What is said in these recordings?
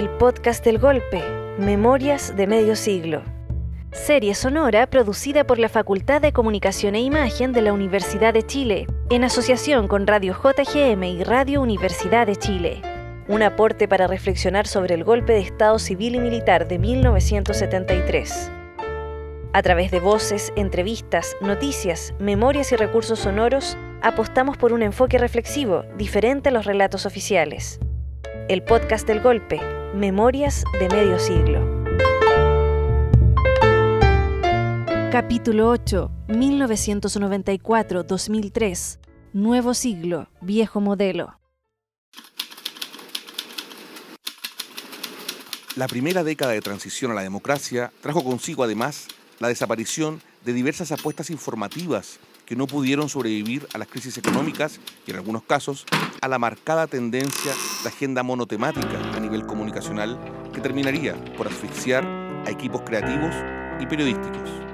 El podcast del golpe, Memorias de Medio Siglo. Serie sonora producida por la Facultad de Comunicación e Imagen de la Universidad de Chile, en asociación con Radio JGM y Radio Universidad de Chile. Un aporte para reflexionar sobre el golpe de Estado civil y militar de 1973. A través de voces, entrevistas, noticias, memorias y recursos sonoros, apostamos por un enfoque reflexivo diferente a los relatos oficiales. El podcast del golpe, Memorias de Medio Siglo. Capítulo 8, 1994-2003. Nuevo siglo, viejo modelo. La primera década de transición a la democracia trajo consigo además la desaparición de diversas apuestas informativas que no pudieron sobrevivir a las crisis económicas y en algunos casos a la marcada tendencia de agenda monotemática a nivel comunicacional que terminaría por asfixiar a equipos creativos y periodísticos.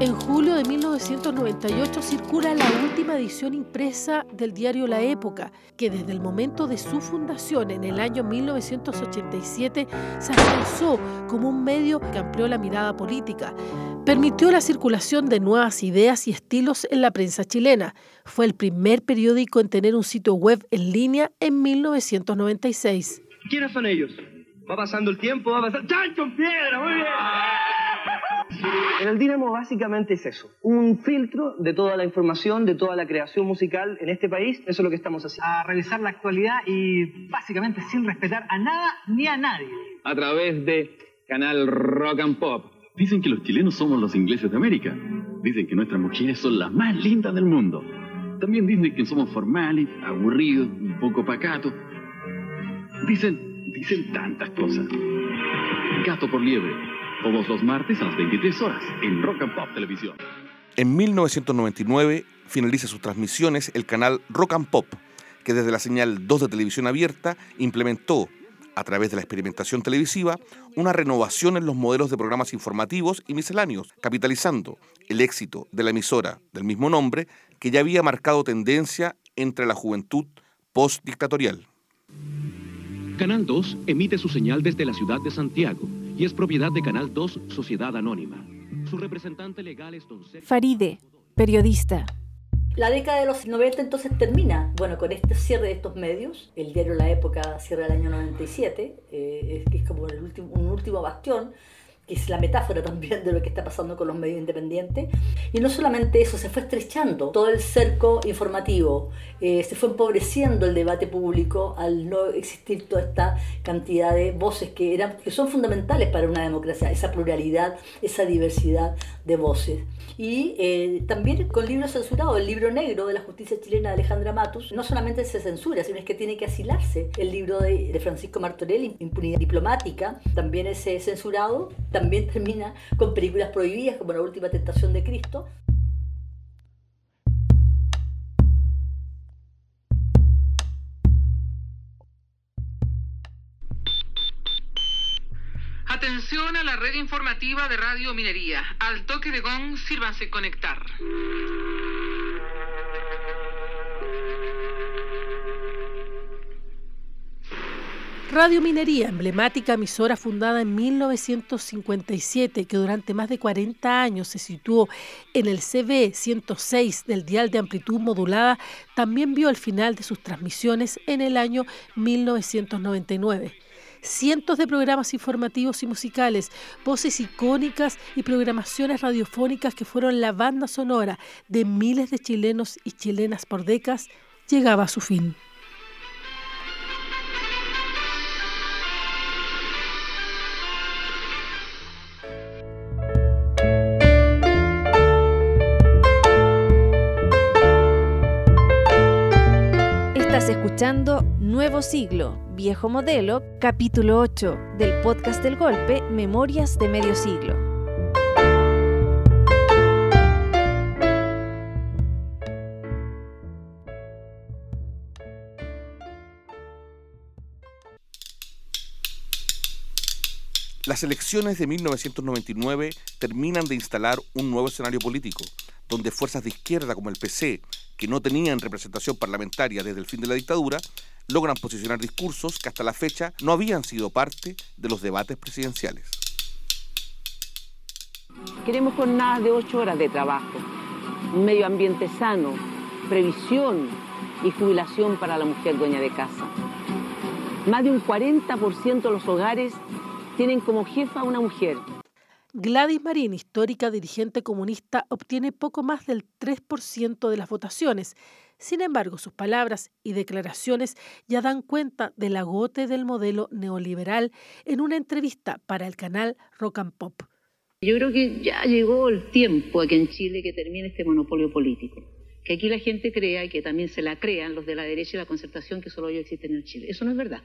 En julio de 1998 circula la última edición impresa del diario La Época, que desde el momento de su fundación en el año 1987 se afianzó como un medio que amplió la mirada política, permitió la circulación de nuevas ideas y estilos en la prensa chilena. Fue el primer periódico en tener un sitio web en línea en 1996. ¿Quiénes son ellos? Va pasando el tiempo, va pasando... ¡Chancho en piedra! ¡Muy bien! En el Dinamo básicamente es eso, un filtro de toda la información, de toda la creación musical en este país, eso es lo que estamos haciendo. A revisar la actualidad y básicamente sin respetar a nada ni a nadie. A través de Canal Rock and Pop. Dicen que los chilenos somos los ingleses de América. Dicen que nuestras mujeres son las más lindas del mundo. También dicen que somos formales, aburridos, un poco pacatos. Dicen, dicen tantas cosas. Gato por liebre, todos los martes a las 23 horas en Rock and Pop Televisión. En 1999 finaliza sus transmisiones el canal Rock and Pop, que desde la señal 2 de televisión abierta implementó, a través de la experimentación televisiva, una renovación en los modelos de programas informativos y misceláneos, capitalizando el éxito de la emisora del mismo nombre que ya había marcado tendencia entre la juventud post-dictatorial. Canal 2 emite su señal desde la ciudad de Santiago y es propiedad de Canal 2 Sociedad Anónima. Su representante legal es don Sergio Faride, periodista. La década de los 90 entonces termina, bueno, con este cierre de estos medios, el diario La Época cierra el año 97, eh, es, que es como el último, un último bastión, que es la metáfora también de lo que está pasando con los medios independientes. Y no solamente eso, se fue estrechando todo el cerco informativo, eh, se fue empobreciendo el debate público al no existir toda esta cantidad de voces que, eran, que son fundamentales para una democracia, esa pluralidad, esa diversidad de voces. Y eh, también con libros censurados, el libro negro de la justicia chilena de Alejandra Matus, no solamente se censura, sino es que tiene que asilarse. El libro de, de Francisco Martorell, Impunidad Diplomática, también es eh, censurado también termina con películas prohibidas como La Última Tentación de Cristo. Atención a la red informativa de Radio Minería. Al toque de gong, sírvanse conectar. Radio Minería, emblemática emisora fundada en 1957, que durante más de 40 años se situó en el CB 106 del dial de amplitud modulada, también vio el final de sus transmisiones en el año 1999 cientos de programas informativos y musicales, voces icónicas y programaciones radiofónicas que fueron la banda sonora de miles de chilenos y chilenas por décadas, llegaba a su fin. Nuevo Siglo, Viejo Modelo, capítulo 8 del podcast del golpe, Memorias de Medio Siglo. Las elecciones de 1999 terminan de instalar un nuevo escenario político, donde fuerzas de izquierda como el PC, que no tenían representación parlamentaria desde el fin de la dictadura, logran posicionar discursos que hasta la fecha no habían sido parte de los debates presidenciales. Queremos jornadas de ocho horas de trabajo, un medio ambiente sano, previsión y jubilación para la mujer dueña de casa. Más de un 40% de los hogares tienen como jefa a una mujer. Gladys Marín, histórica dirigente comunista, obtiene poco más del 3% de las votaciones. Sin embargo, sus palabras y declaraciones ya dan cuenta del agote del modelo neoliberal en una entrevista para el canal Rock and Pop. Yo creo que ya llegó el tiempo aquí en Chile que termine este monopolio político. Que aquí la gente crea y que también se la crean los de la derecha y la concertación que solo ellos existen en Chile. Eso no es verdad.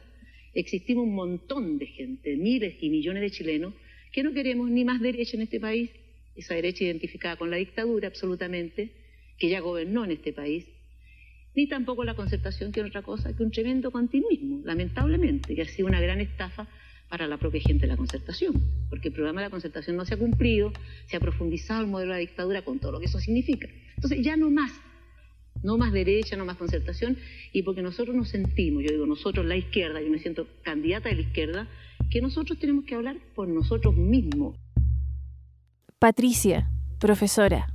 Existimos un montón de gente, miles y millones de chilenos, que no queremos ni más derecha en este país, esa derecha identificada con la dictadura absolutamente, que ya gobernó en este país, ni tampoco la concertación, que es otra cosa que un tremendo continuismo, lamentablemente, que ha sido una gran estafa para la propia gente de la concertación, porque el programa de la concertación no se ha cumplido, se ha profundizado el modelo de la dictadura con todo lo que eso significa. Entonces ya no más, no más derecha, no más concertación, y porque nosotros nos sentimos, yo digo nosotros la izquierda, yo me siento candidata de la izquierda, que nosotros tenemos que hablar por nosotros mismos. Patricia, profesora.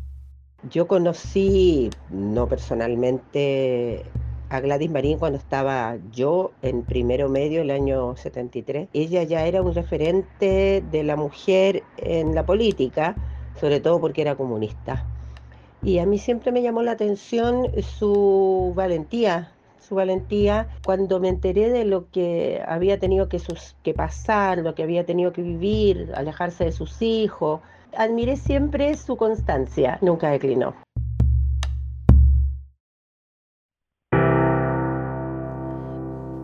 Yo conocí, no personalmente, a Gladys Marín cuando estaba yo en primero medio, el año 73. Ella ya era un referente de la mujer en la política, sobre todo porque era comunista. Y a mí siempre me llamó la atención su valentía, su valentía cuando me enteré de lo que había tenido que, pasar, lo que había tenido que vivir, alejarse de sus hijos. Admiré siempre su constancia, nunca declinó.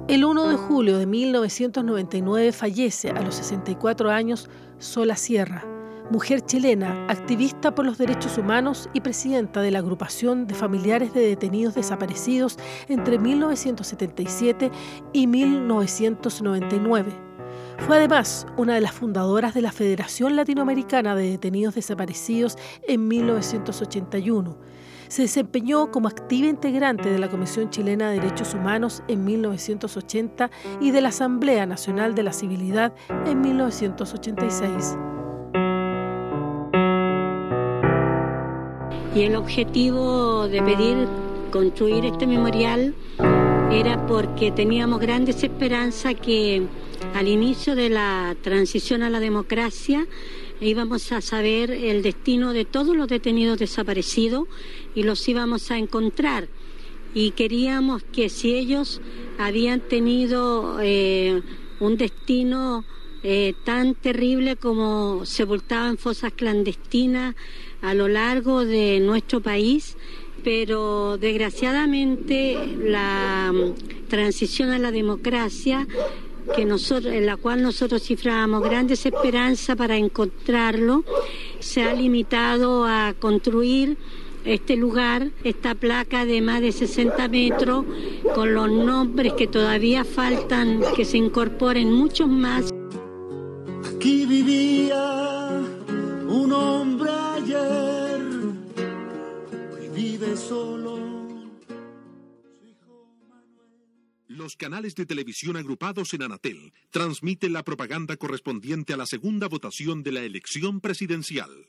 El 1 de julio de 1999 fallece a los 64 años Sola Sierra, mujer chilena, activista por los derechos humanos y presidenta de la agrupación de familiares de detenidos desaparecidos entre 1977 y 1999. Fue además una de las fundadoras de la Federación Latinoamericana de Detenidos Desaparecidos en 1981 se desempeñó como activa integrante de la Comisión Chilena de Derechos Humanos en 1980 y de la Asamblea Nacional de la Civilidad en 1986. Y el objetivo de pedir construir este memorial era porque teníamos grandes esperanzas que al inicio de la transición a la democracia íbamos a saber el destino de todos los detenidos desaparecidos y los íbamos a encontrar. Y queríamos que si ellos habían tenido eh, un destino eh, tan terrible como sepultaban fosas clandestinas a lo largo de nuestro país, pero desgraciadamente la mm, transición a la democracia que nosotros, en la cual nosotros cifrábamos grandes esperanzas para encontrarlo, se ha limitado a construir este lugar, esta placa de más de 60 metros, con los nombres que todavía faltan, que se incorporen muchos más. Aquí vivía un hombre ayer, hoy vive solo Los canales de televisión agrupados en Anatel transmiten la propaganda correspondiente a la segunda votación de la elección presidencial.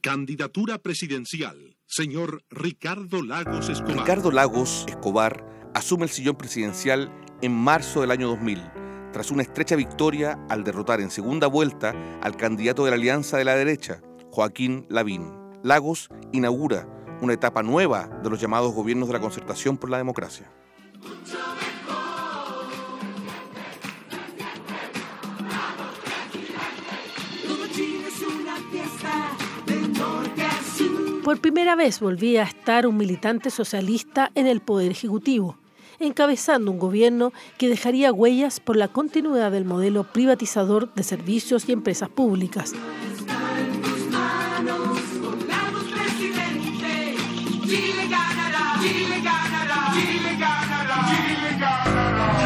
Candidatura presidencial, señor Ricardo Lagos Escobar. Ricardo Lagos Escobar asume el sillón presidencial en marzo del año 2000, tras una estrecha victoria al derrotar en segunda vuelta al candidato de la Alianza de la Derecha, Joaquín Lavín. Lagos inaugura una etapa nueva de los llamados gobiernos de la concertación por la democracia. Por primera vez volvía a estar un militante socialista en el Poder Ejecutivo, encabezando un gobierno que dejaría huellas por la continuidad del modelo privatizador de servicios y empresas públicas.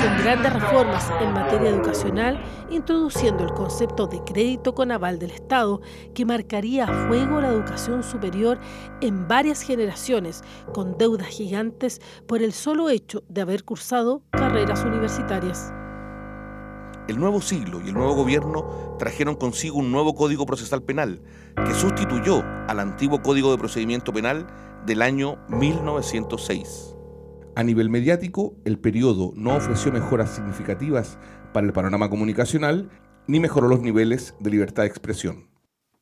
Con grandes reformas en materia educacional, introduciendo el concepto de crédito con aval del Estado, que marcaría a fuego la educación superior en varias generaciones, con deudas gigantes por el solo hecho de haber cursado carreras universitarias. El nuevo siglo y el nuevo gobierno trajeron consigo un nuevo Código Procesal Penal que sustituyó al antiguo Código de Procedimiento Penal del año 1906. A nivel mediático, el periodo no ofreció mejoras significativas para el panorama comunicacional ni mejoró los niveles de libertad de expresión.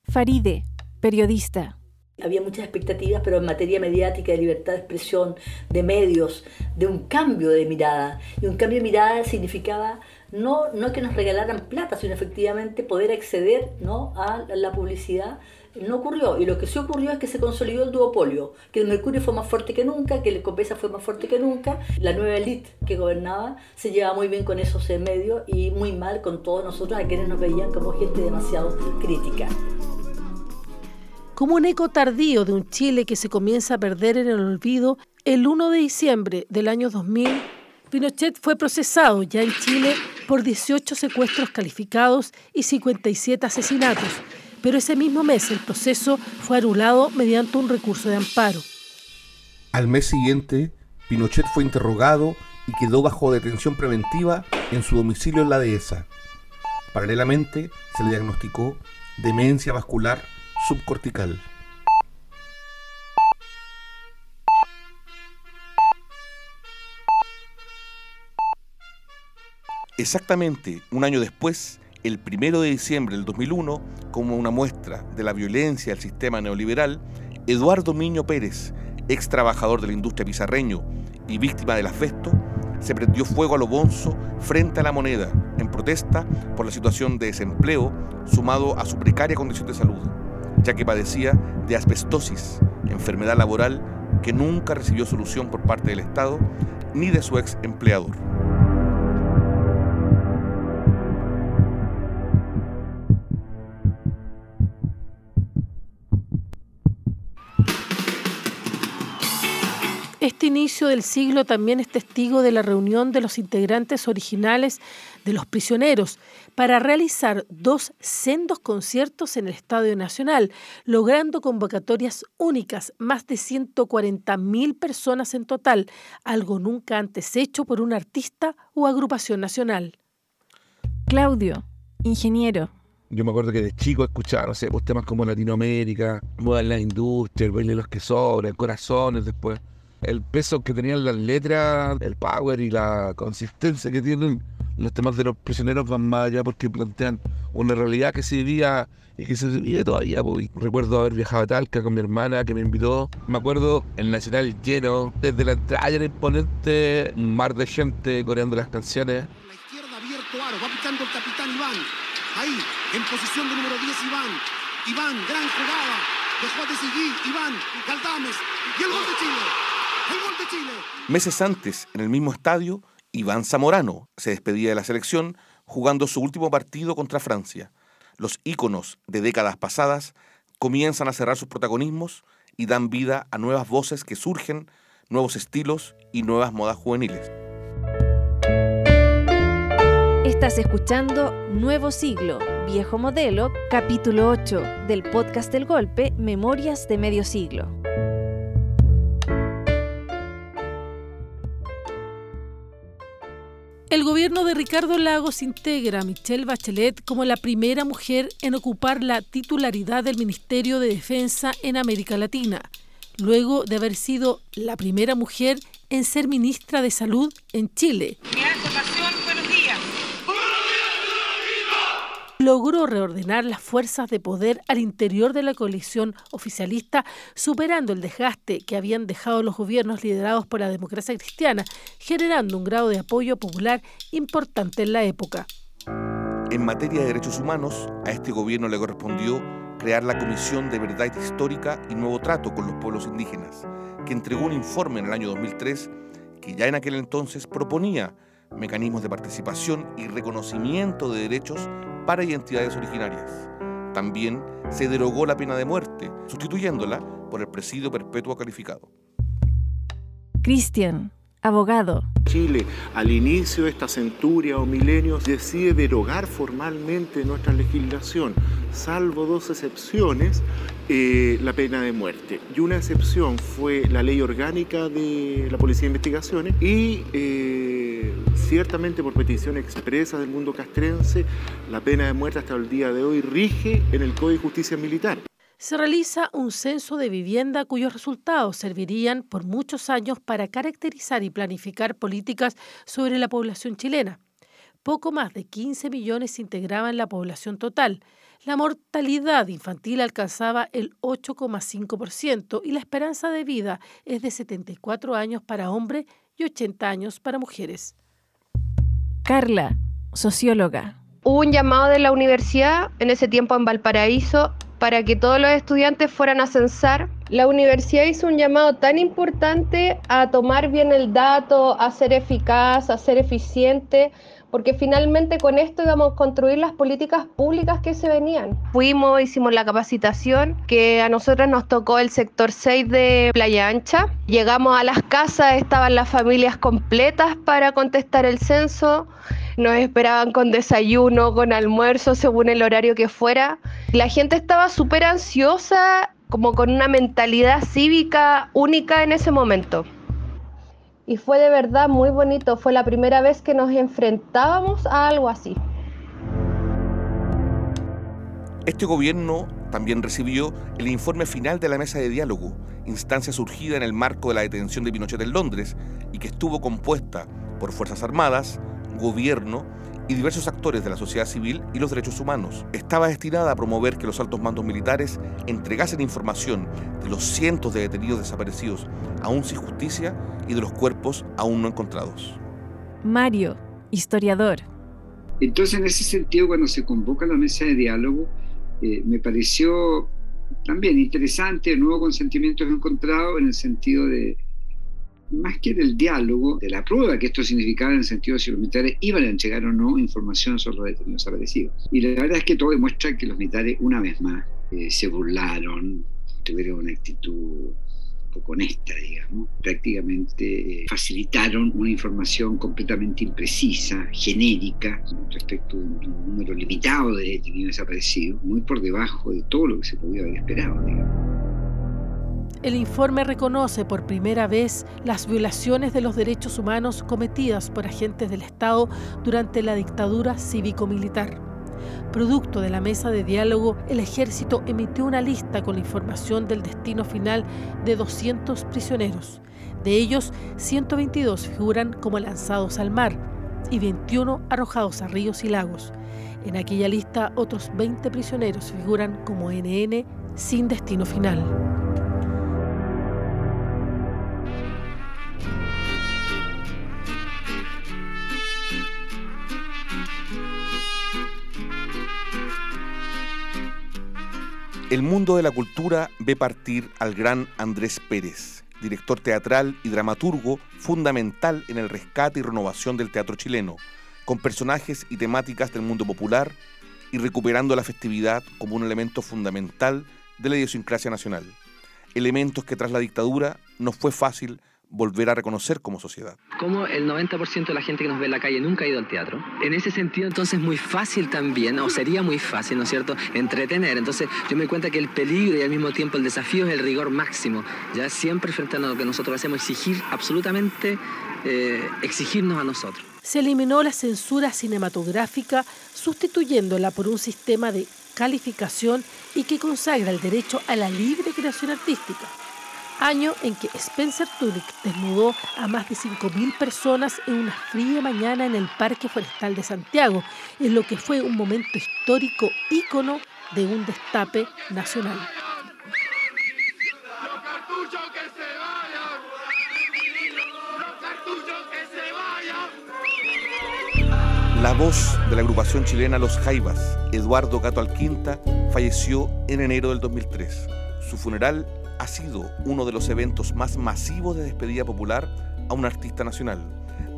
Faride, periodista. Había muchas expectativas, pero en materia mediática, de libertad de expresión, de medios, de un cambio de mirada. Y un cambio de mirada significaba no, no que nos regalaran plata, sino efectivamente poder acceder ¿no? a la publicidad. No ocurrió, y lo que sí ocurrió es que se consolidó el duopolio, que el Mercurio fue más fuerte que nunca, que el Copesa fue más fuerte que nunca, la nueva élite que gobernaba se llevaba muy bien con esos medios y muy mal con todos nosotros a quienes nos veían como gente demasiado crítica. Como un eco tardío de un Chile que se comienza a perder en el olvido, el 1 de diciembre del año 2000, Pinochet fue procesado ya en Chile por 18 secuestros calificados y 57 asesinatos, pero ese mismo mes el proceso fue anulado mediante un recurso de amparo. Al mes siguiente, Pinochet fue interrogado y quedó bajo detención preventiva en su domicilio en la dehesa. Paralelamente, se le diagnosticó demencia vascular subcortical. Exactamente un año después, el primero de diciembre del 2001, como una muestra de la violencia del sistema neoliberal, Eduardo Miño Pérez, ex trabajador de la industria pizarreño y víctima del asbesto, se prendió fuego a lo bonzo frente a la moneda en protesta por la situación de desempleo sumado a su precaria condición de salud, ya que padecía de asbestosis, enfermedad laboral que nunca recibió solución por parte del Estado ni de su ex empleador. Este inicio del siglo también es testigo de la reunión de los integrantes originales de los prisioneros para realizar dos sendos conciertos en el Estadio Nacional, logrando convocatorias únicas, más de 140.000 personas en total, algo nunca antes hecho por un artista o agrupación nacional. Claudio, ingeniero. Yo me acuerdo que de chico escuchaba, no sé, pues temas como Latinoamérica, la industria, el baile de los que sobran, corazones después el peso que tenían las letras, el power y la consistencia que tienen los temas de los prisioneros van más allá porque plantean una realidad que se vivía y que se vive todavía. Recuerdo haber viajado a Talca con mi hermana que me invitó. Me acuerdo el Nacional lleno, desde la entrada era imponente, un mar de gente coreando las canciones. La izquierda abierto aro, va picando el capitán Iván. Ahí, en posición de número 10 Iván. Iván, gran jugada. Dejó de seguir Iván, Galdames y el gol de Chile. Meses antes, en el mismo estadio, Iván Zamorano se despedía de la selección jugando su último partido contra Francia. Los íconos de décadas pasadas comienzan a cerrar sus protagonismos y dan vida a nuevas voces que surgen, nuevos estilos y nuevas modas juveniles. Estás escuchando Nuevo Siglo, Viejo Modelo, capítulo 8 del podcast del Golpe, Memorias de Medio Siglo. El gobierno de Ricardo Lagos integra a Michelle Bachelet como la primera mujer en ocupar la titularidad del Ministerio de Defensa en América Latina, luego de haber sido la primera mujer en ser ministra de Salud en Chile. Logró reordenar las fuerzas de poder al interior de la coalición oficialista, superando el desgaste que habían dejado los gobiernos liderados por la democracia cristiana, generando un grado de apoyo popular importante en la época. En materia de derechos humanos, a este gobierno le correspondió crear la Comisión de Verdad Histórica y Nuevo Trato con los Pueblos Indígenas, que entregó un informe en el año 2003 que ya en aquel entonces proponía mecanismos de participación y reconocimiento de derechos para identidades originarias. También se derogó la pena de muerte, sustituyéndola por el presidio perpetuo calificado. Cristian, abogado. Chile, al inicio de esta centuria o milenios, decide derogar formalmente nuestra legislación, salvo dos excepciones, eh, la pena de muerte. Y una excepción fue la ley orgánica de la Policía de Investigaciones y eh, ciertamente por petición expresa del mundo castrense, la pena de muerte hasta el día de hoy rige en el Código de Justicia Militar se realiza un censo de vivienda cuyos resultados servirían por muchos años para caracterizar y planificar políticas sobre la población chilena. Poco más de 15 millones integraban la población total. La mortalidad infantil alcanzaba el 8,5% y la esperanza de vida es de 74 años para hombres y 80 años para mujeres. Carla, socióloga. Hubo un llamado de la universidad en ese tiempo en Valparaíso para que todos los estudiantes fueran a censar. La universidad hizo un llamado tan importante a tomar bien el dato, a ser eficaz, a ser eficiente, porque finalmente con esto íbamos a construir las políticas públicas que se venían. Fuimos, hicimos la capacitación, que a nosotros nos tocó el sector 6 de Playa Ancha. Llegamos a las casas, estaban las familias completas para contestar el censo nos esperaban con desayuno, con almuerzo, según el horario que fuera. La gente estaba súper ansiosa, como con una mentalidad cívica única en ese momento. Y fue de verdad muy bonito, fue la primera vez que nos enfrentábamos a algo así. Este gobierno también recibió el informe final de la mesa de diálogo, instancia surgida en el marco de la detención de Pinochet en Londres y que estuvo compuesta por Fuerzas Armadas, gobierno y diversos actores de la sociedad civil y los derechos humanos. Estaba destinada a promover que los altos mandos militares entregasen información de los cientos de detenidos desaparecidos aún sin justicia y de los cuerpos aún no encontrados. Mario, historiador. Entonces, en ese sentido, cuando se convoca la mesa de diálogo, eh, me pareció también interesante, nuevo con sentimientos encontrados en el sentido de más que del diálogo, de la prueba que esto significaba en el sentido de si los militares iban a entregar o no información sobre los detenidos desaparecidos. Y la verdad es que todo demuestra que los militares, una vez más, eh, se burlaron, tuvieron una actitud poco honesta, digamos. Prácticamente eh, facilitaron una información completamente imprecisa, genérica, respecto a un número limitado de detenidos desaparecidos, muy por debajo de todo lo que se podía haber esperado, digamos. El informe reconoce por primera vez las violaciones de los derechos humanos cometidas por agentes del Estado durante la dictadura cívico-militar. Producto de la mesa de diálogo, el ejército emitió una lista con la información del destino final de 200 prisioneros. De ellos, 122 figuran como lanzados al mar y 21 arrojados a ríos y lagos. En aquella lista, otros 20 prisioneros figuran como NN sin destino final. El mundo de la cultura ve partir al gran Andrés Pérez, director teatral y dramaturgo fundamental en el rescate y renovación del teatro chileno, con personajes y temáticas del mundo popular y recuperando la festividad como un elemento fundamental de la idiosincrasia nacional. Elementos que tras la dictadura no fue fácil volver a reconocer como sociedad. Como el 90% de la gente que nos ve en la calle nunca ha ido al teatro. En ese sentido, entonces, es muy fácil también, o sería muy fácil, ¿no es cierto?, entretener. Entonces, yo me doy cuenta que el peligro y al mismo tiempo el desafío es el rigor máximo. Ya siempre frente a lo que nosotros hacemos, exigir absolutamente, eh, exigirnos a nosotros. Se eliminó la censura cinematográfica, sustituyéndola por un sistema de calificación y que consagra el derecho a la libre creación artística año en que Spencer Tunick desnudó a más de 5.000 personas en una fría mañana en el Parque Forestal de Santiago, en lo que fue un momento histórico ícono de un destape nacional. La voz de la agrupación chilena Los Jaivas, Eduardo Gato Alquinta, falleció en enero del 2003. Su funeral ha sido uno de los eventos más masivos de despedida popular a un artista nacional,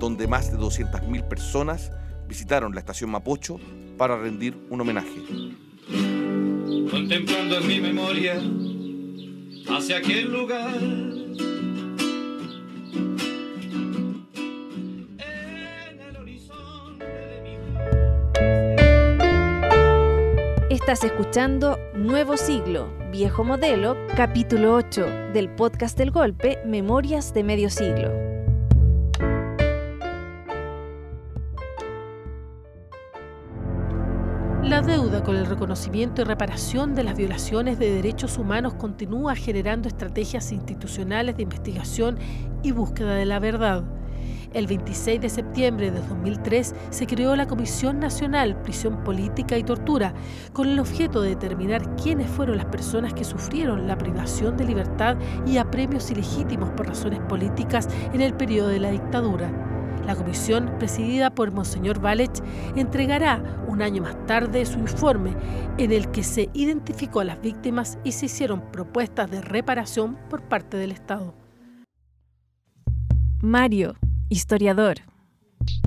donde más de 200.000 personas visitaron la estación Mapocho para rendir un homenaje. Contemplando en mi memoria hacia aquel lugar, Estás escuchando Nuevo Siglo, Viejo Modelo, capítulo 8 del podcast del golpe, Memorias de Medio Siglo. La deuda con el reconocimiento y reparación de las violaciones de derechos humanos continúa generando estrategias institucionales de investigación y búsqueda de la verdad. El 26 de septiembre de 2003 se creó la Comisión Nacional Prisión Política y Tortura, con el objeto de determinar quiénes fueron las personas que sufrieron la privación de libertad y apremios ilegítimos por razones políticas en el periodo de la dictadura. La comisión, presidida por Monseñor Valech, entregará un año más tarde su informe en el que se identificó a las víctimas y se hicieron propuestas de reparación por parte del Estado. Mario, historiador.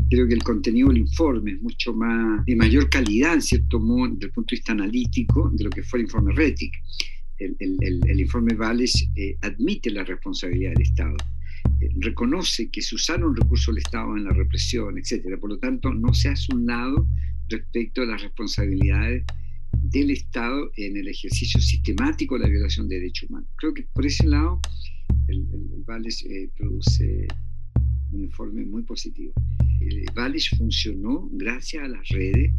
Creo que el contenido del informe es mucho más de mayor calidad, en cierto modo, desde el punto de vista analítico, de lo que fue el informe RETIC. El, informe Valles eh, admite la responsabilidad del Estado, eh, reconoce que se usaron recursos del Estado en la represión, etc. Por lo tanto, no se hace un lado respecto a las responsabilidades del Estado en el ejercicio sistemático de la violación de derechos humanos. Creo que por ese lado el, Valles eh, produce un informe muy positivo. El Vales funcionó gracias a las redes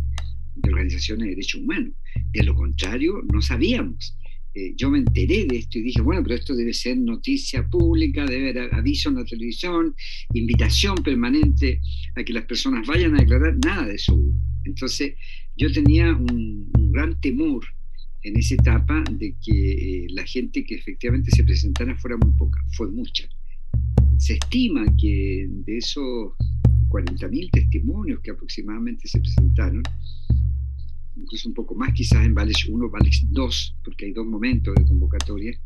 de organizaciones de derechos humanos. De lo contrario, no sabíamos. Eh, yo me enteré de esto y dije, bueno, pero esto debe ser noticia pública, debe haber aviso en la televisión, invitación permanente a que las personas vayan a declarar, nada de eso Entonces, yo tenía un, gran temor en esa etapa de que eh, la gente que efectivamente se presentara fuera muy poca, fue mucha se estima que de esos 40.000 testimonios que aproximadamente se presentaron, incluso un poco más quizás en Vales 1, Vales 2, porque hay dos momentos de convocatoria,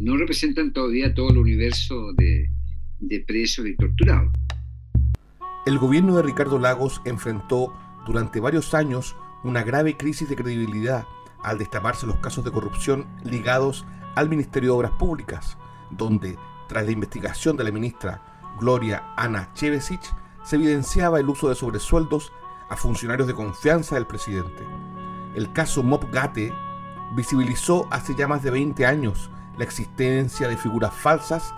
no representan todavía todo el universo de, de presos y torturados. El gobierno de Ricardo Lagos enfrentó durante varios años una grave crisis de credibilidad al destaparse los casos de corrupción ligados al Ministerio de Obras Públicas, donde tras la investigación de la ministra Gloria Ana Chevesich, se evidenciaba el uso de sobresueldos a funcionarios de confianza del presidente. El caso Mop Gate visibilizó hace ya más de 20 años la existencia de figuras falsas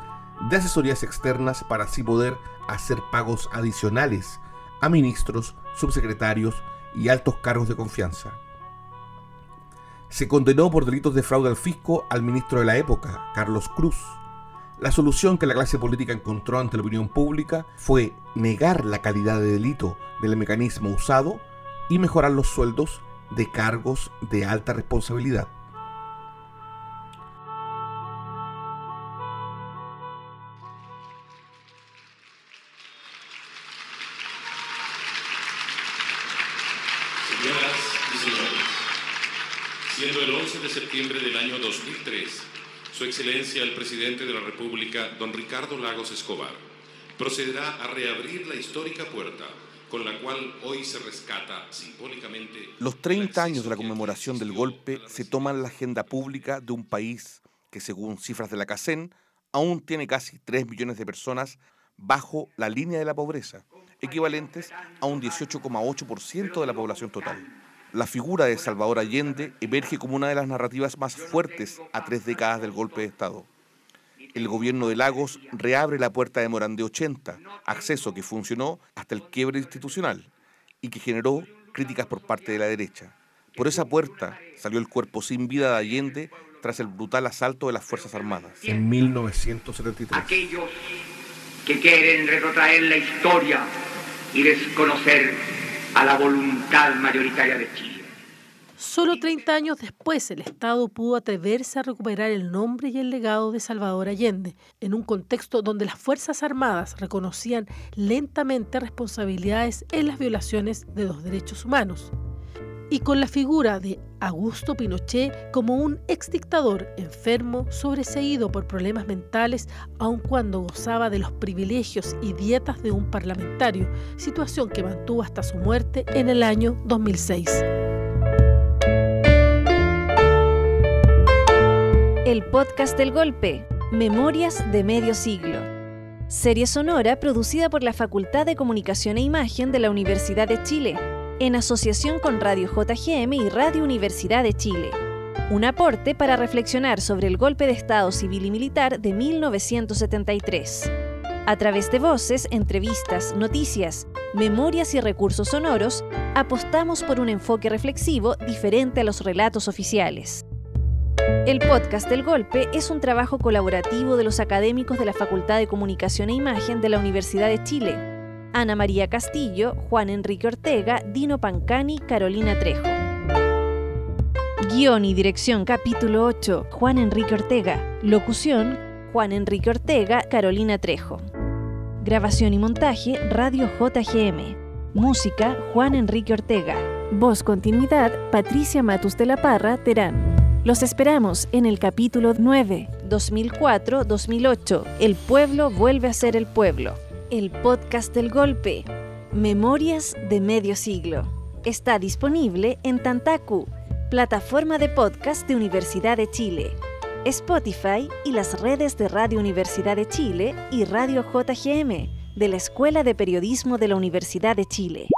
de asesorías externas para así poder hacer pagos adicionales a ministros, subsecretarios y altos cargos de confianza. Se condenó por delitos de fraude al fisco al ministro de la época, Carlos Cruz, la solución que la clase política encontró ante la opinión pública fue negar la calidad de delito del mecanismo usado y mejorar los sueldos de cargos de alta responsabilidad. Señoras y señores, siendo el 11 de septiembre del año 2003, su Excelencia el Presidente de la República, don Ricardo Lagos Escobar, procederá a reabrir la histórica puerta con la cual hoy se rescata simbólicamente... Los 30 años de la conmemoración del golpe se toman la agenda pública de un país que, según cifras de la CACEN, aún tiene casi 3 millones de personas bajo la línea de la pobreza, equivalentes a un 18,8% de la población total la figura de Salvador Allende emerge como una de las narrativas más fuertes a tres décadas del golpe de Estado. El gobierno de Lagos reabre la puerta de Morán de 80, acceso que funcionó hasta el quiebre institucional y que generó críticas por parte de la derecha. Por esa puerta salió el cuerpo sin vida de Allende tras el brutal asalto de las Fuerzas Armadas en 1973. Aquellos que quieren retrotraer la historia y desconocer a la voluntad mayoritaria de Chile. Solo 30 años después, el Estado pudo atreverse a recuperar el nombre y el legado de Salvador Allende, en un contexto donde las Fuerzas Armadas reconocían lentamente responsabilidades en las violaciones de los derechos humanos y con la figura de Augusto Pinochet como un exdictador enfermo, sobreseído por problemas mentales, aun cuando gozaba de los privilegios y dietas de un parlamentario, situación que mantuvo hasta su muerte en el año 2006. El podcast del golpe, Memorias de Medio Siglo. Serie sonora producida por la Facultad de Comunicación e Imagen de la Universidad de Chile en asociación con Radio JGM y Radio Universidad de Chile. Un aporte para reflexionar sobre el golpe de Estado civil y militar de 1973. A través de voces, entrevistas, noticias, memorias y recursos sonoros, apostamos por un enfoque reflexivo diferente a los relatos oficiales. El podcast del Golpe es un trabajo colaborativo de los académicos de la Facultad de Comunicación e Imagen de la Universidad de Chile. Ana María Castillo, Juan Enrique Ortega, Dino Pancani, Carolina Trejo. Guión y dirección capítulo 8, Juan Enrique Ortega. Locución, Juan Enrique Ortega, Carolina Trejo. Grabación y montaje, Radio JGM. Música, Juan Enrique Ortega. Voz continuidad, Patricia Matus de la Parra, Terán. Los esperamos en el capítulo 9, 2004-2008. El pueblo vuelve a ser el pueblo. El podcast del golpe. Memorias de medio siglo. Está disponible en Tantaku, plataforma de podcast de Universidad de Chile, Spotify y las redes de Radio Universidad de Chile y Radio JGM de la Escuela de Periodismo de la Universidad de Chile.